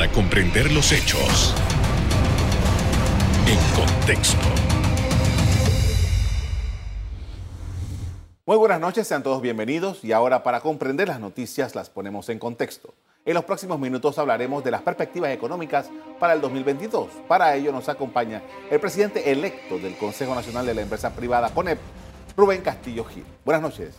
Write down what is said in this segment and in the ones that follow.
para comprender los hechos en contexto. Muy buenas noches, sean todos bienvenidos y ahora para comprender las noticias las ponemos en contexto. En los próximos minutos hablaremos de las perspectivas económicas para el 2022. Para ello nos acompaña el presidente electo del Consejo Nacional de la Empresa Privada, CONEP, Rubén Castillo Gil. Buenas noches.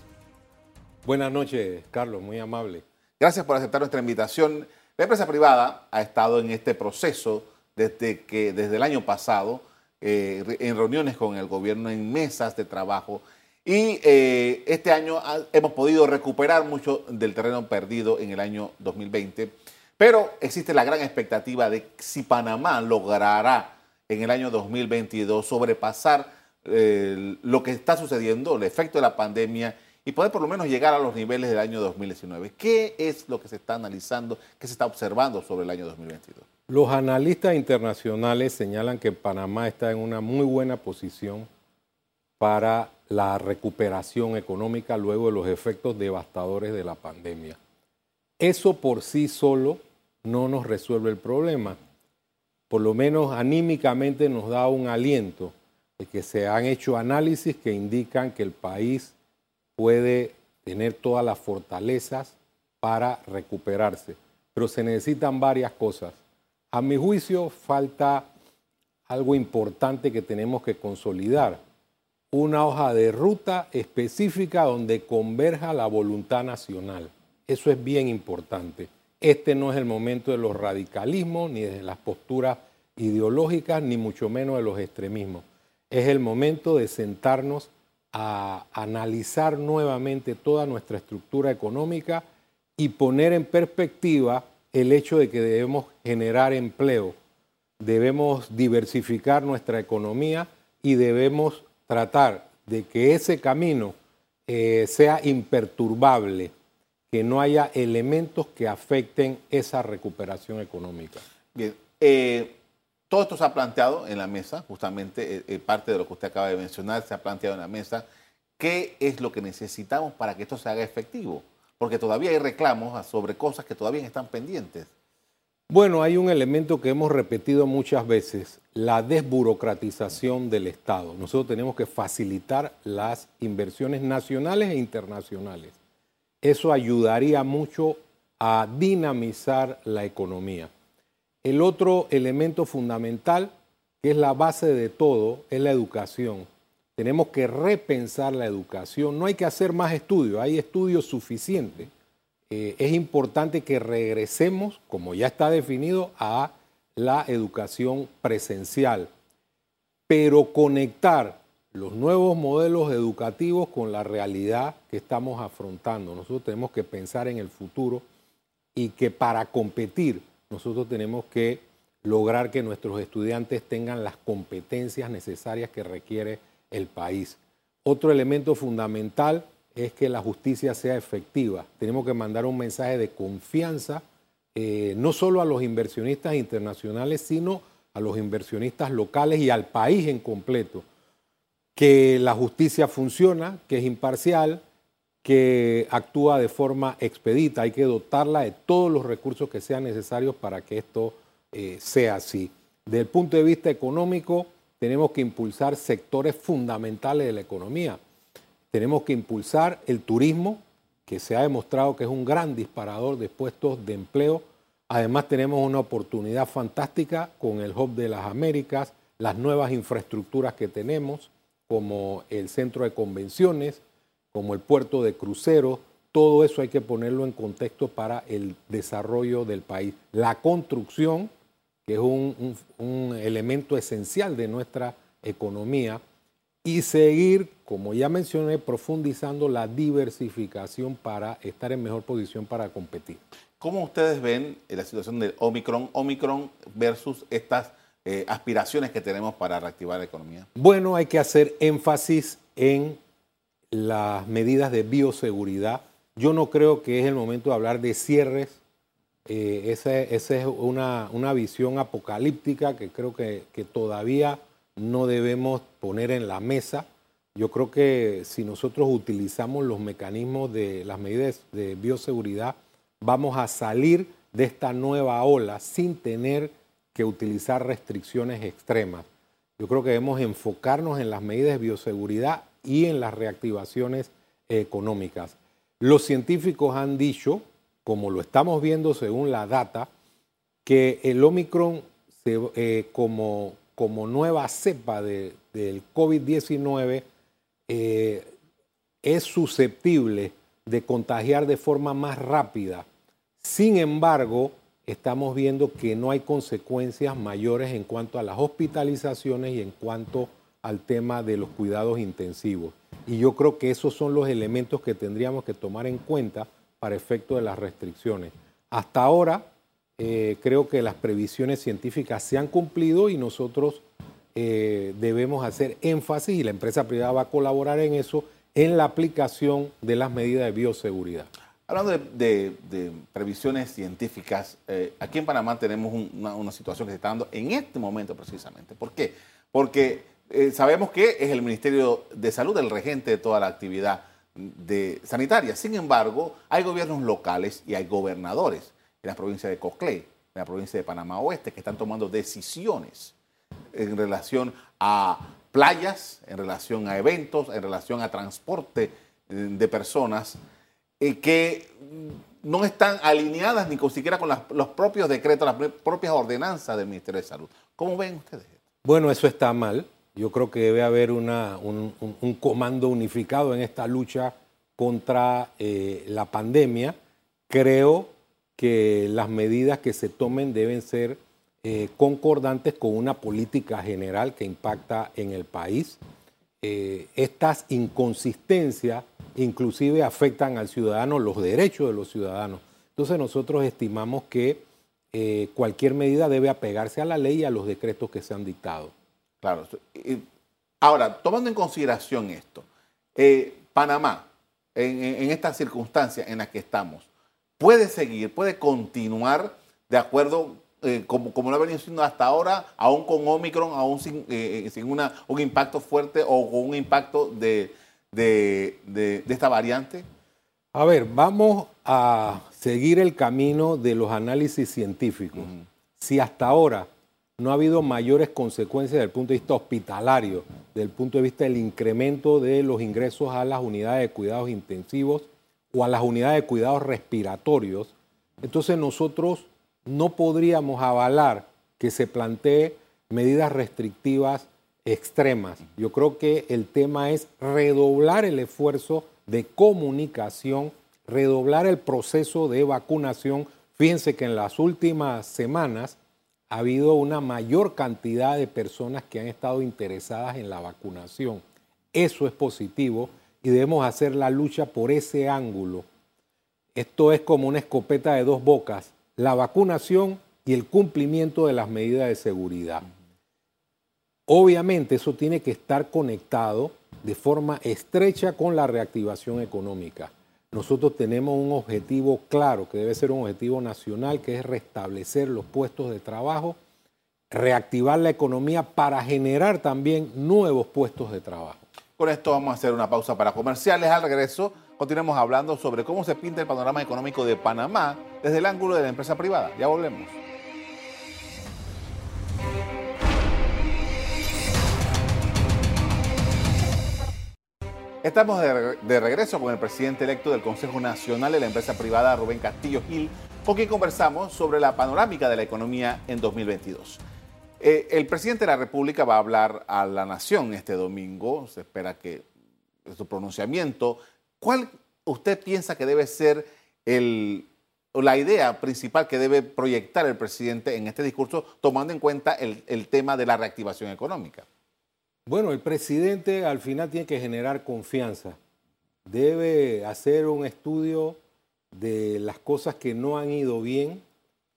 Buenas noches, Carlos, muy amable. Gracias por aceptar nuestra invitación. La empresa privada ha estado en este proceso desde, que, desde el año pasado, eh, en reuniones con el gobierno, en mesas de trabajo, y eh, este año hemos podido recuperar mucho del terreno perdido en el año 2020, pero existe la gran expectativa de si Panamá logrará en el año 2022 sobrepasar eh, lo que está sucediendo, el efecto de la pandemia y poder por lo menos llegar a los niveles del año 2019. ¿Qué es lo que se está analizando, qué se está observando sobre el año 2022? Los analistas internacionales señalan que Panamá está en una muy buena posición para la recuperación económica luego de los efectos devastadores de la pandemia. Eso por sí solo no nos resuelve el problema. Por lo menos anímicamente nos da un aliento de que se han hecho análisis que indican que el país puede tener todas las fortalezas para recuperarse. Pero se necesitan varias cosas. A mi juicio falta algo importante que tenemos que consolidar. Una hoja de ruta específica donde converja la voluntad nacional. Eso es bien importante. Este no es el momento de los radicalismos, ni de las posturas ideológicas, ni mucho menos de los extremismos. Es el momento de sentarnos a analizar nuevamente toda nuestra estructura económica y poner en perspectiva el hecho de que debemos generar empleo, debemos diversificar nuestra economía y debemos tratar de que ese camino eh, sea imperturbable, que no haya elementos que afecten esa recuperación económica. Bien, eh, todo esto se ha planteado en la mesa, justamente eh, eh, parte de lo que usted acaba de mencionar se ha planteado en la mesa. ¿Qué es lo que necesitamos para que esto se haga efectivo? Porque todavía hay reclamos sobre cosas que todavía están pendientes. Bueno, hay un elemento que hemos repetido muchas veces, la desburocratización del Estado. Nosotros tenemos que facilitar las inversiones nacionales e internacionales. Eso ayudaría mucho a dinamizar la economía. El otro elemento fundamental, que es la base de todo, es la educación. Tenemos que repensar la educación. No hay que hacer más estudios, hay estudios suficientes. Eh, es importante que regresemos, como ya está definido, a la educación presencial, pero conectar los nuevos modelos educativos con la realidad que estamos afrontando. Nosotros tenemos que pensar en el futuro y que para competir nosotros tenemos que lograr que nuestros estudiantes tengan las competencias necesarias que requiere el país. Otro elemento fundamental es que la justicia sea efectiva. Tenemos que mandar un mensaje de confianza, eh, no solo a los inversionistas internacionales, sino a los inversionistas locales y al país en completo, que la justicia funciona, que es imparcial, que actúa de forma expedita. Hay que dotarla de todos los recursos que sean necesarios para que esto eh, sea así. Desde el punto de vista económico, tenemos que impulsar sectores fundamentales de la economía. Tenemos que impulsar el turismo, que se ha demostrado que es un gran disparador de puestos de empleo. Además tenemos una oportunidad fantástica con el Hub de las Américas, las nuevas infraestructuras que tenemos, como el centro de convenciones, como el puerto de cruceros, todo eso hay que ponerlo en contexto para el desarrollo del país. La construcción, que es un, elemento esencial de nuestra economía, y seguir, como ya mencioné, profundizando la diversificación para estar en mejor posición para competir. ¿Cómo ustedes ven la situación del Omicron, Omicron versus estas eh, aspiraciones que tenemos para reactivar la economía? Bueno, hay que hacer énfasis en las medidas de bioseguridad. Yo no creo que es el momento de hablar de cierres. Eh, esa, es una, visión apocalíptica que creo que, todavía no debemos poner en la mesa. Yo creo que si nosotros utilizamos los mecanismos de las medidas de bioseguridad, vamos a salir de esta nueva ola sin tener que utilizar restricciones extremas. Yo creo que debemos enfocarnos en las medidas de bioseguridad y en las reactivaciones económicas. Los científicos han dicho, como lo estamos viendo según la data, que el Omicron eh, como, como nueva cepa del COVID-19 eh, es susceptible de contagiar de forma más rápida. Sin embargo, estamos viendo que no hay consecuencias mayores en cuanto a las hospitalizaciones y en cuanto al tema de los cuidados intensivos. Y yo creo que esos son los elementos que tendríamos que tomar en cuenta para efecto de las restricciones. Hasta ahora, eh, creo que las previsiones científicas se han cumplido y nosotros eh, debemos hacer énfasis, y la empresa privada va a colaborar en eso, en la aplicación de las medidas de bioseguridad. Hablando de, previsiones científicas, eh, aquí en Panamá tenemos una, situación que se está dando en este momento precisamente. ¿Por qué? Porque eh, sabemos que es el Ministerio de Salud el regente de toda la actividad sanitaria. Sin embargo, hay gobiernos locales y hay gobernadores en la provincia de Coclé, en la provincia de Panamá Oeste, que están tomando decisiones en relación a playas, en relación a eventos, en relación a transporte eh, de personas eh, que no están alineadas ni siquiera con los propios decretos, las propias ordenanzas del Ministerio de Salud. ¿Cómo ven ustedes? Bueno, eso está mal. Yo creo que debe haber un, comando unificado en esta lucha contra eh, la pandemia. Creo que las medidas que se tomen deben ser eh, concordantes con una política general que impacta en el país. Eh, estas inconsistencias inclusive afectan al ciudadano, los derechos de los ciudadanos. Entonces nosotros estimamos que cualquier medida debe apegarse a la ley y a los decretos que se han dictado. Claro. Ahora, tomando en consideración esto, eh, Panamá, en, estas circunstancias en las que estamos, puede seguir, puede continuar de acuerdo eh, como, como, lo ha venido siendo hasta ahora, aún con Omicron, aún sin, eh, sin una, un impacto fuerte o con un impacto de, esta variante? A ver, vamos a seguir el camino de los análisis científicos. Si hasta ahora no ha habido mayores consecuencias desde el punto de vista hospitalario, desde el punto de vista del incremento de los ingresos a las unidades de cuidados intensivos o a las unidades de cuidados respiratorios. Entonces nosotros no podríamos avalar que se plantee medidas restrictivas extremas. Yo creo que el tema es redoblar el esfuerzo de comunicación, redoblar el proceso de vacunación. Fíjense que en las últimas semanas ha habido una mayor cantidad de personas que han estado interesadas en la vacunación. Eso es positivo y debemos hacer la lucha por ese ángulo. Esto es como una escopeta de dos bocas, la vacunación y el cumplimiento de las medidas de seguridad. Obviamente eso tiene que estar conectado de forma estrecha con la reactivación económica nosotros tenemos un objetivo claro, que debe ser un objetivo nacional, que es restablecer los puestos de trabajo, reactivar la economía para generar también nuevos puestos de trabajo. Con esto vamos a hacer una pausa para comerciales. Al regreso continuamos hablando sobre cómo se pinta el panorama económico de Panamá desde el ángulo de la empresa privada. Ya volvemos. Estamos de, regreso con el presidente electo del Consejo Nacional de la empresa privada, Rubén Castillo Gil, con quien conversamos sobre la panorámica de la economía en 2022. Eh, el presidente de la República va a hablar a la nación este domingo, se espera que su pronunciamiento. ¿Cuál usted piensa que debe ser la idea principal que debe proyectar el presidente en este discurso, tomando en cuenta el tema de la reactivación económica? Bueno, el presidente al final tiene que generar confianza. Debe hacer un estudio de las cosas que no han ido bien,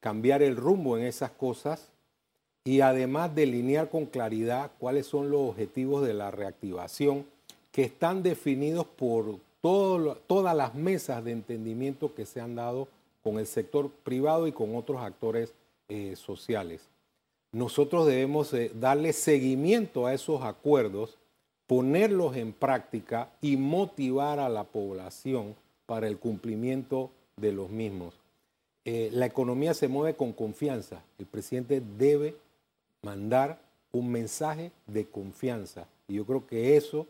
cambiar el rumbo en esas cosas y además delinear con claridad cuáles son los objetivos de la reactivación que están definidos por todas las mesas de entendimiento que se han dado con el sector privado y con otros actores eh, sociales nosotros debemos eh, darle seguimiento a esos acuerdos, ponerlos en práctica y motivar a la población para el cumplimiento de los mismos. eh, la economía se mueve con confianza. El presidente debe mandar un mensaje de confianza. Y yo creo que eso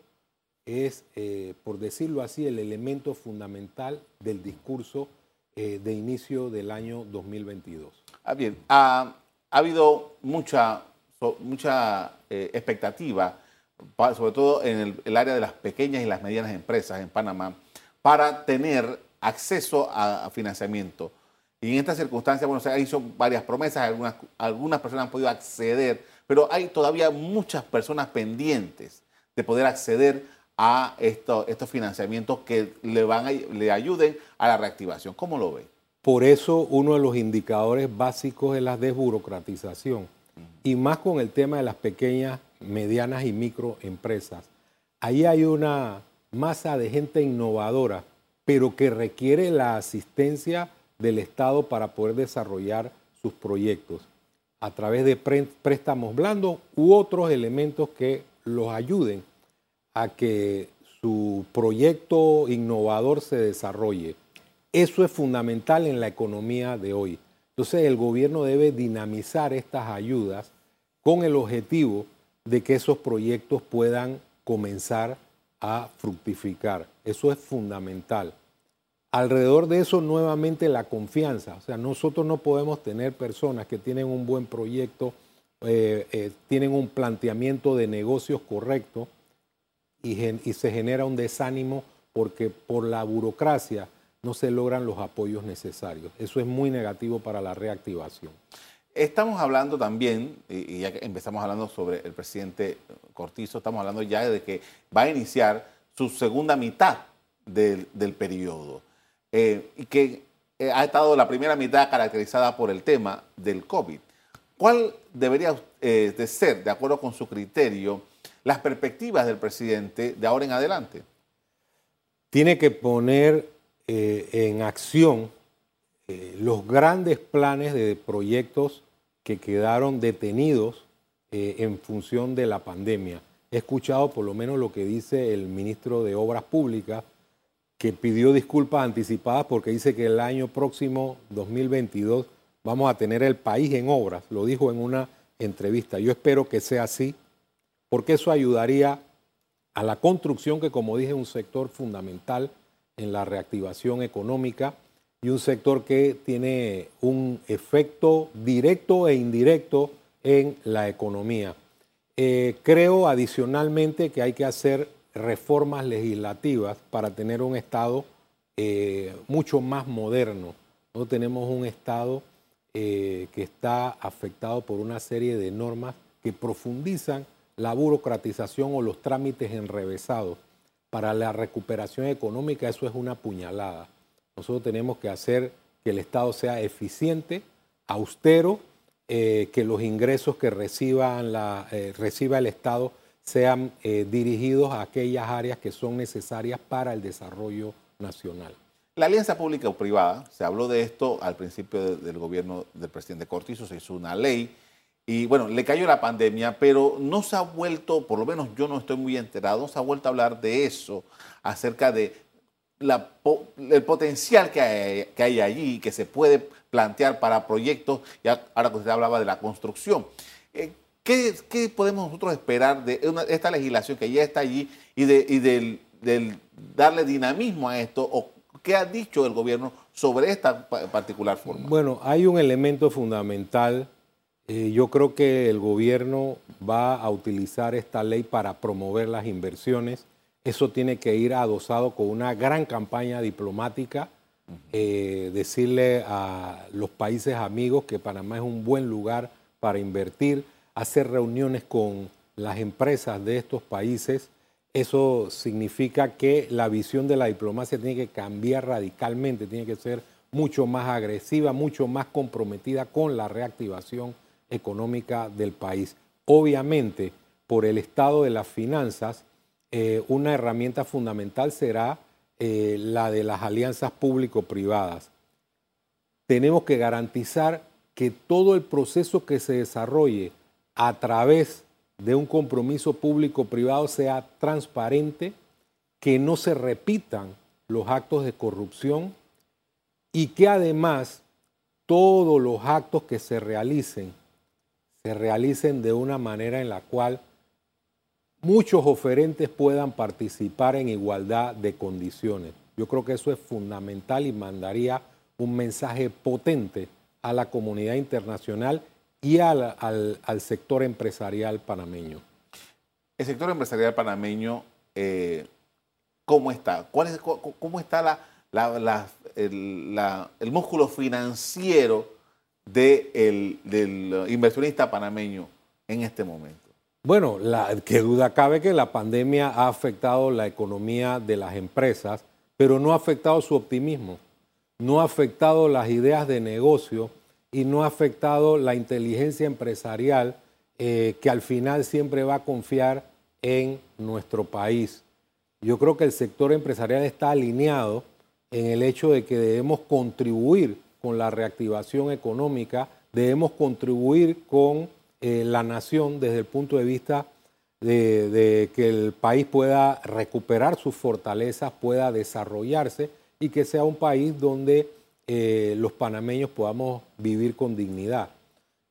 es, eh, por decirlo así, el elemento fundamental del discurso de inicio del año 2022. Ah, bien, ha, habido mucha, mucha expectativa, sobre todo en el, área de las pequeñas y las medianas empresas en Panamá, para tener acceso a financiamiento. Y en estas circunstancias, bueno, se han hecho varias promesas, algunas, algunas personas han podido acceder, pero hay todavía muchas personas pendientes de poder acceder a estos financiamientos que le, van le ayuden a la reactivación. ¿Cómo lo ve? Por eso uno de los indicadores básicos es la desburocratización. Y más con el tema de las pequeñas, medianas y microempresas. Ahí hay una masa de gente innovadora, pero que requiere la asistencia del Estado para poder desarrollar sus proyectos a través de préstamos blandos u otros elementos que los ayuden a que su proyecto innovador se desarrolle. Eso es fundamental en la economía de hoy. Entonces el gobierno debe dinamizar estas ayudas con el objetivo de que esos proyectos puedan comenzar a fructificar. Eso es fundamental. Alrededor de eso, nuevamente la confianza. O sea, nosotros no podemos tener personas que tienen un buen proyecto, eh, eh, tienen un planteamiento de negocios correcto y, y se genera un desánimo porque por la burocracia no se logran los apoyos necesarios. Eso es muy negativo para la reactivación. Estamos hablando también, y ya que empezamos hablando sobre el presidente Cortizo, estamos hablando ya de que va a iniciar su segunda mitad del, del periodo. Eh, y que eh, ha estado la primera mitad caracterizada por el tema del COVID. ¿Cuál debería eh, de ser, de acuerdo con su criterio, las perspectivas del presidente de ahora en adelante? Tiene que poner en acción los grandes planes de proyectos que quedaron detenidos en función de la pandemia. He escuchado por lo menos lo que dice el ministro de Obras Públicas, que pidió disculpas anticipadas porque dice que el año próximo, 2022, vamos a tener el país en obras. Lo dijo en una entrevista. Yo espero que sea así, porque eso ayudaría a la construcción, que como dije, es un sector fundamental en la reactivación económica y un sector que tiene un efecto directo e indirecto en la economía. Eh, creo adicionalmente que hay que hacer reformas legislativas para tener un Estado eh, mucho más moderno. Nosotros tenemos un Estado eh, que está afectado por una serie de normas que profundizan la burocratización o los trámites enrevesados. Para la recuperación económica eso es una puñalada. Nosotros tenemos que hacer que el Estado sea eficiente, austero, eh, que los ingresos que la, reciba el Estado sean eh, dirigidos a aquellas áreas que son necesarias para el desarrollo nacional. La alianza pública o privada, se habló de esto al principio del gobierno del presidente Cortizo, se hizo una ley y bueno, le cayó la pandemia, pero no se ha vuelto, por lo menos yo no estoy muy enterado, no se ha vuelto a hablar de eso, acerca de la, el potencial que hay, que hay allí, que se puede plantear para proyectos, ya ahora que usted hablaba de la construcción. Eh, ¿Qué, podemos nosotros esperar de esta legislación que ya está allí y, de, del, darle dinamismo a esto? ¿O qué ha dicho el gobierno sobre esta particular forma? Bueno, hay un elemento fundamental. Eh, yo creo que el gobierno va a utilizar esta ley para promover las inversiones. Eso tiene que ir adosado con una gran campaña diplomática. Eh, decirle a los países amigos que Panamá es un buen lugar para invertir hacer reuniones con las empresas de estos países, eso significa que la visión de la diplomacia tiene que cambiar radicalmente, tiene que ser mucho más agresiva, mucho más comprometida con la reactivación económica del país. Obviamente, por el estado de las finanzas, eh, una herramienta fundamental será eh, la de las alianzas público-privadas. Tenemos que garantizar que todo el proceso que se desarrolle a través de un compromiso público-privado sea transparente, que no se repitan los actos de corrupción y que además todos los actos que se realicen se realicen de una manera en la cual muchos oferentes puedan participar en igualdad de condiciones. Yo creo que eso es fundamental y mandaría un mensaje potente a la comunidad internacional y al, sector empresarial panameño. El sector empresarial panameño, eh, ¿cómo está? ¿Cuál es, ¿Cómo está el músculo financiero de del inversionista panameño en este momento? Bueno, la, que duda cabe que la pandemia ha afectado la economía de las empresas, pero no ha afectado su optimismo, no ha afectado las ideas de negocio y no ha afectado la inteligencia empresarial eh, que al final siempre va a confiar en nuestro país. Yo creo que el sector empresarial está alineado en el hecho de que debemos contribuir con la reactivación económica, debemos contribuir con eh, la nación desde el punto de vista de, que el país pueda recuperar sus fortalezas, pueda desarrollarse y que sea un país donde eh, los panameños podamos vivir con dignidad.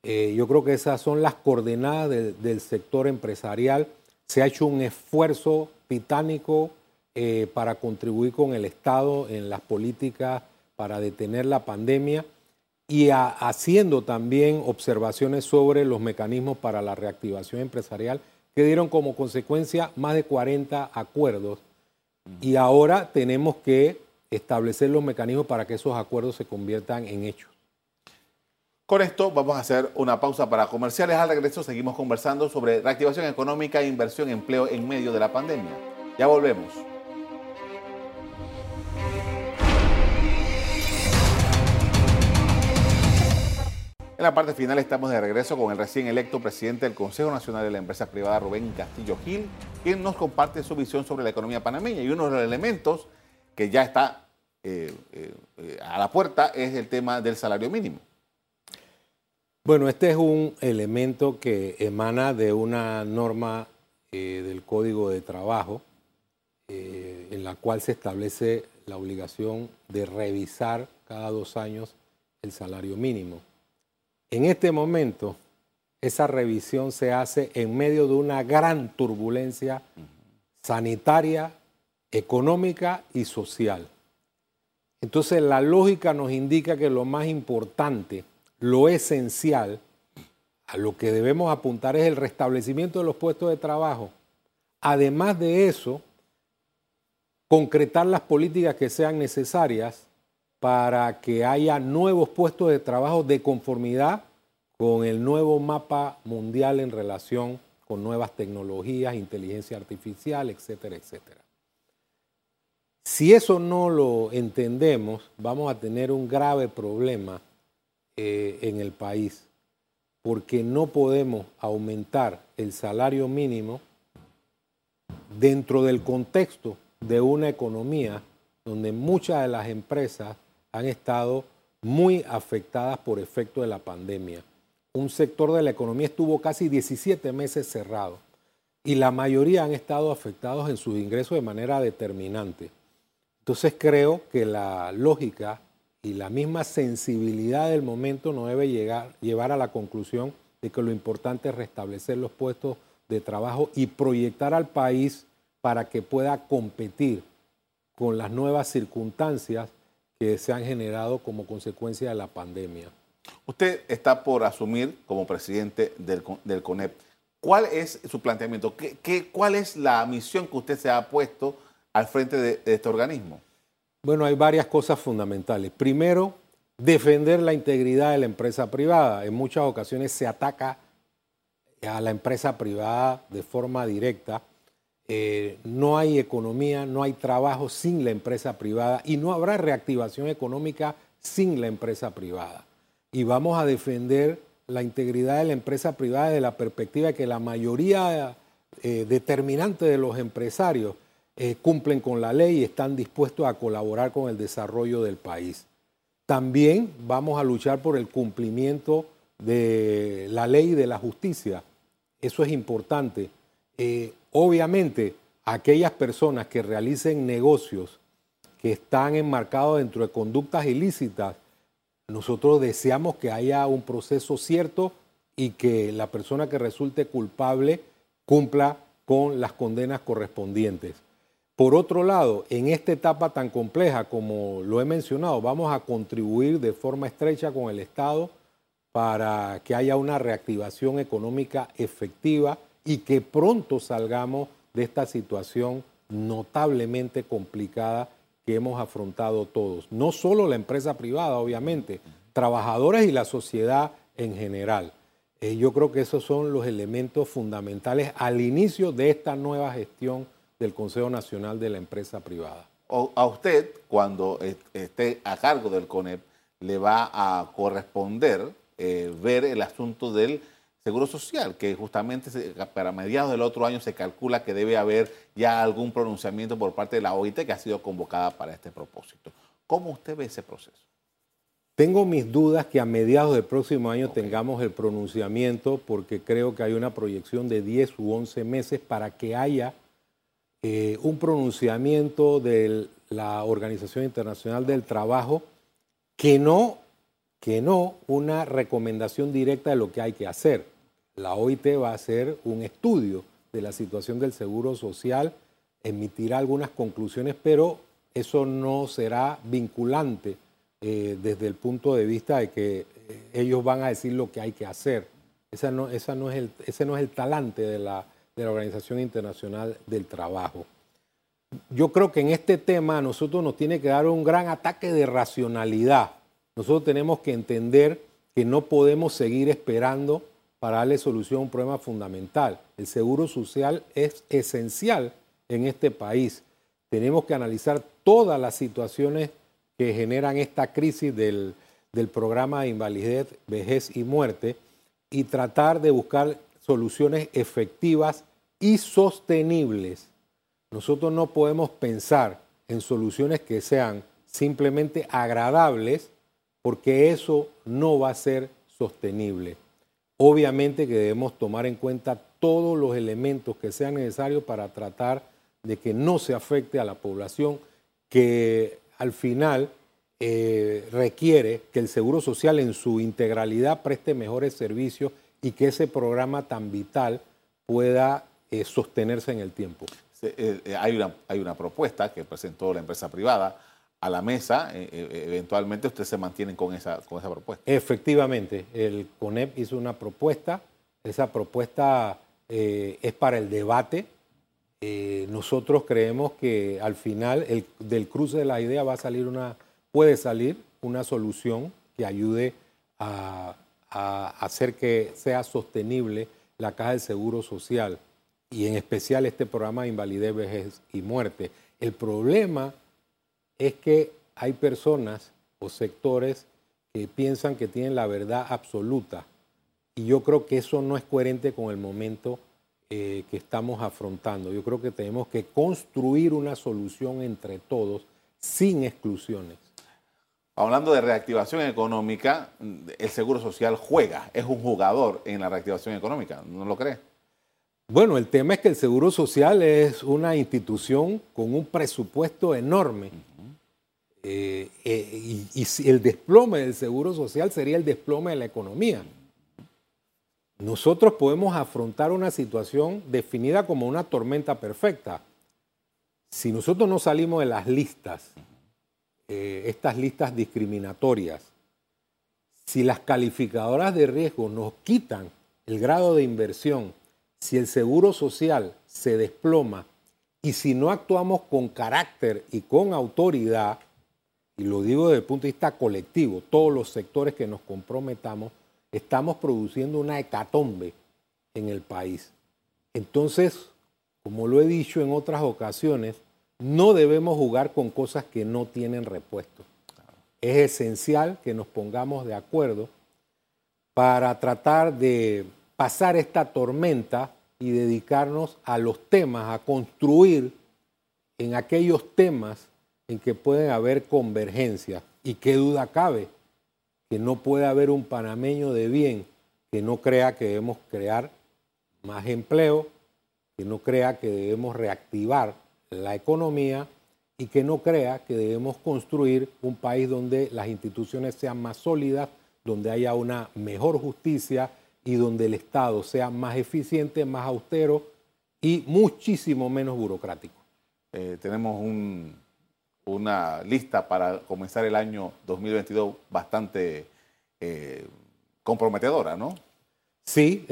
Eh, yo creo que esas son las coordenadas del sector empresarial. Se ha hecho un esfuerzo titánico para contribuir con el Estado en las políticas para detener la pandemia y haciendo también observaciones sobre los mecanismos para la reactivación empresarial que dieron como consecuencia más de 40 acuerdos y ahora tenemos que establecer los mecanismos para que esos acuerdos se conviertan en hechos. Con esto vamos a hacer una pausa para comerciales. Al regreso seguimos conversando sobre reactivación económica e inversión empleo en medio de la pandemia. Ya volvemos. En la parte final estamos de regreso con el recién electo presidente del Consejo Nacional de la Empresa Privada, Rubén Castillo Gil, quien nos comparte su visión sobre la economía panameña. Y uno de los elementos que ya está eh, eh, a la puerta es el tema del salario mínimo. Bueno, este es un elemento que emana de una norma eh, del Código de Trabajo en la cual se establece la obligación de revisar cada dos años el salario mínimo. En este momento, esa revisión se hace en medio de una gran turbulencia sanitaria, económica y social. Entonces la lógica nos indica que lo más importante, lo esencial, a lo que debemos apuntar es el restablecimiento de los puestos de trabajo. Además de eso, concretar las políticas que sean necesarias para que haya nuevos puestos de trabajo de conformidad con el nuevo mapa mundial en relación con nuevas tecnologías, inteligencia artificial, etcétera, etcétera. Si eso no lo entendemos, vamos a tener un grave problema eh, en el país, porque no podemos aumentar el salario mínimo dentro del contexto de una economía donde muchas de las empresas han estado muy afectadas por efecto de la pandemia. Un sector de la economía estuvo casi 17 meses cerrado y la mayoría han estado afectados en sus ingresos de manera determinante. Entonces creo que la lógica y la misma sensibilidad del momento no debe llegar, llevar a la conclusión de que lo importante es restablecer los puestos de trabajo y proyectar al país para que pueda competir con las nuevas circunstancias que se han generado como consecuencia de la pandemia. Usted está por asumir como presidente del, del CONEP. ¿Cuál es su planteamiento? ¿Qué, cuál es la misión que usted se ha puesto al frente de, este organismo? Bueno, hay varias cosas fundamentales. Primero, defender la integridad de la empresa privada. En muchas ocasiones se ataca a la empresa privada de forma directa eh, no hay economía, no hay trabajo sin la empresa privada y no habrá reactivación económica sin la empresa privada. Y vamos a defender la integridad de la empresa privada desde la perspectiva de que la mayoría eh, determinante de los empresarios eh, cumplen con la ley y están dispuestos a colaborar con el desarrollo del país. También vamos a luchar por el cumplimiento de la ley y de la justicia. Eso es importante. Obviamente, aquellas personas que realicen negocios que están enmarcados dentro de conductas ilícitas nosotros deseamos que haya un proceso cierto y que la persona que resulte culpable cumpla con las condenas correspondientes. Por otro lado, en esta etapa tan compleja como lo he mencionado, vamos a contribuir de forma estrecha con el Estado para que haya una reactivación económica efectiva y que pronto salgamos de esta situación notablemente complicada que hemos afrontado todos. No solo la empresa privada, obviamente, trabajadores y la sociedad en general. Eh, yo creo que esos son los elementos fundamentales al inicio de esta nueva gestión del Consejo Nacional de la Empresa Privada. a usted, cuando esté a cargo del CONEP, le va a corresponder eh, ver el asunto del Seguro Social, que justamente para mediados del otro año se calcula que debe haber ya algún pronunciamiento por parte de la OIT que ha sido convocada para este propósito. ¿Cómo usted ve ese proceso? Tengo mis dudas que a mediados del próximo año tengamos el pronunciamiento porque creo que hay una proyección de 10 u 11 meses para que haya eh, un pronunciamiento de la Organización Internacional del Trabajo que no, que no una recomendación directa de lo que hay que hacer la OIT va a hacer un estudio de la situación del seguro social, emitirá algunas conclusiones, pero eso no será vinculante eh, desde el punto de vista de que eh, ellos van a decir lo que hay que hacer. Esa no, es el, ese no es el talante de la, de la Organización Internacional del Trabajo. Yo creo que en este tema a nosotros nos tiene que dar un gran ataque de racionalidad. Nosotros tenemos que entender que no podemos seguir esperando para darle solución a un problema fundamental. El seguro social es esencial en este país. Tenemos que analizar todas las situaciones que generan esta crisis del, programa de invalidez, vejez y muerte y tratar de buscar soluciones efectivas y sostenibles. Nosotros no podemos pensar en soluciones que sean simplemente agradables porque eso no va a ser sostenible. Obviamente que debemos tomar en cuenta todos los elementos que sean necesarios para tratar de que no se afecte a la población que al final eh, requiere que el Seguro Social en su integralidad preste mejores servicios y que ese programa tan vital pueda eh, sostenerse en el tiempo. Eh, hay, una, hay una propuesta que presentó la empresa privada a la mesa, eh, eh, eventualmente ustedes se mantienen con esa, con esa propuesta. Efectivamente, el CONEP hizo una propuesta, esa propuesta eh, es para el debate. nosotros creemos que al final el, del cruce de la idea va a salir una, puede salir una solución que ayude a, a hacer que sea sostenible la caja del seguro social y en especial este programa de invalidez, vejez y muerte. El problema es que hay personas o sectores que piensan que tienen la verdad absoluta. Y yo creo que eso no es coherente con el momento eh, que estamos afrontando. Yo creo que tenemos que construir una solución entre todos sin exclusiones. Hablando de reactivación económica, el Seguro Social juega, es un jugador en la reactivación económica, ¿no lo cree? Bueno, el tema es que el Seguro Social es una institución con un presupuesto enorme. Eh, eh, y, el desplome del seguro social sería el desplome de la economía. Nosotros podemos afrontar una situación definida como una tormenta perfecta. Si nosotros no salimos de las listas, eh, estas listas discriminatorias, si las calificadoras de riesgo nos quitan el grado de inversión, si el seguro social se desploma y si no actuamos con carácter y con autoridad, y lo digo desde el punto de vista colectivo, todos los sectores que nos comprometamos, estamos produciendo una hecatombe en el país. Entonces, como lo he dicho en otras ocasiones, no debemos jugar con cosas que no tienen repuesto. Es esencial que nos pongamos de acuerdo para tratar de pasar esta tormenta y dedicarnos a los temas, a construir en aquellos temas en que pueden haber convergencia. Y qué duda cabe que no puede haber un panameño de bien que no crea que debemos crear más empleo, que no crea que debemos reactivar la economía y que no crea que debemos construir un país donde las instituciones sean más sólidas, donde haya una mejor justicia y donde el Estado sea más eficiente, más austero y muchísimo menos burocrático. Eh, tenemos una lista para comenzar el año 2022 bastante eh, comprometedora, ¿no? Sí,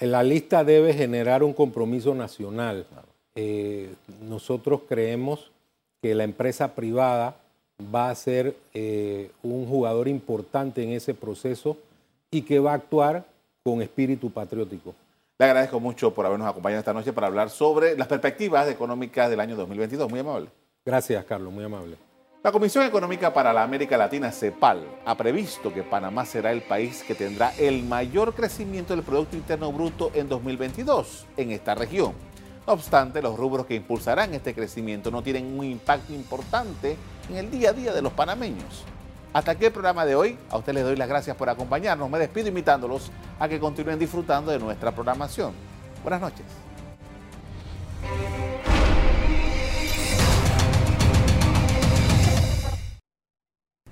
la lista debe generar un compromiso nacional. Eh, nosotros creemos que la empresa privada va a ser un jugador importante en ese proceso y que va a actuar con espíritu patriótico. Le agradezco mucho por habernos acompañado esta noche para hablar sobre las perspectivas económicas del año 2022. Muy amable. Gracias, Carlos, muy amable. La Comisión Económica para la América Latina, CEPAL, ha previsto que Panamá será el país que tendrá el mayor crecimiento del Producto Interno Bruto en 2022 en esta región. No obstante, los rubros que impulsarán este crecimiento no tienen un impacto importante en el día a día de los panameños. Hasta aquí el programa de hoy. A ustedes les doy las gracias por acompañarnos. Me despido invitándolos a que continúen disfrutando de nuestra programación. Buenas noches.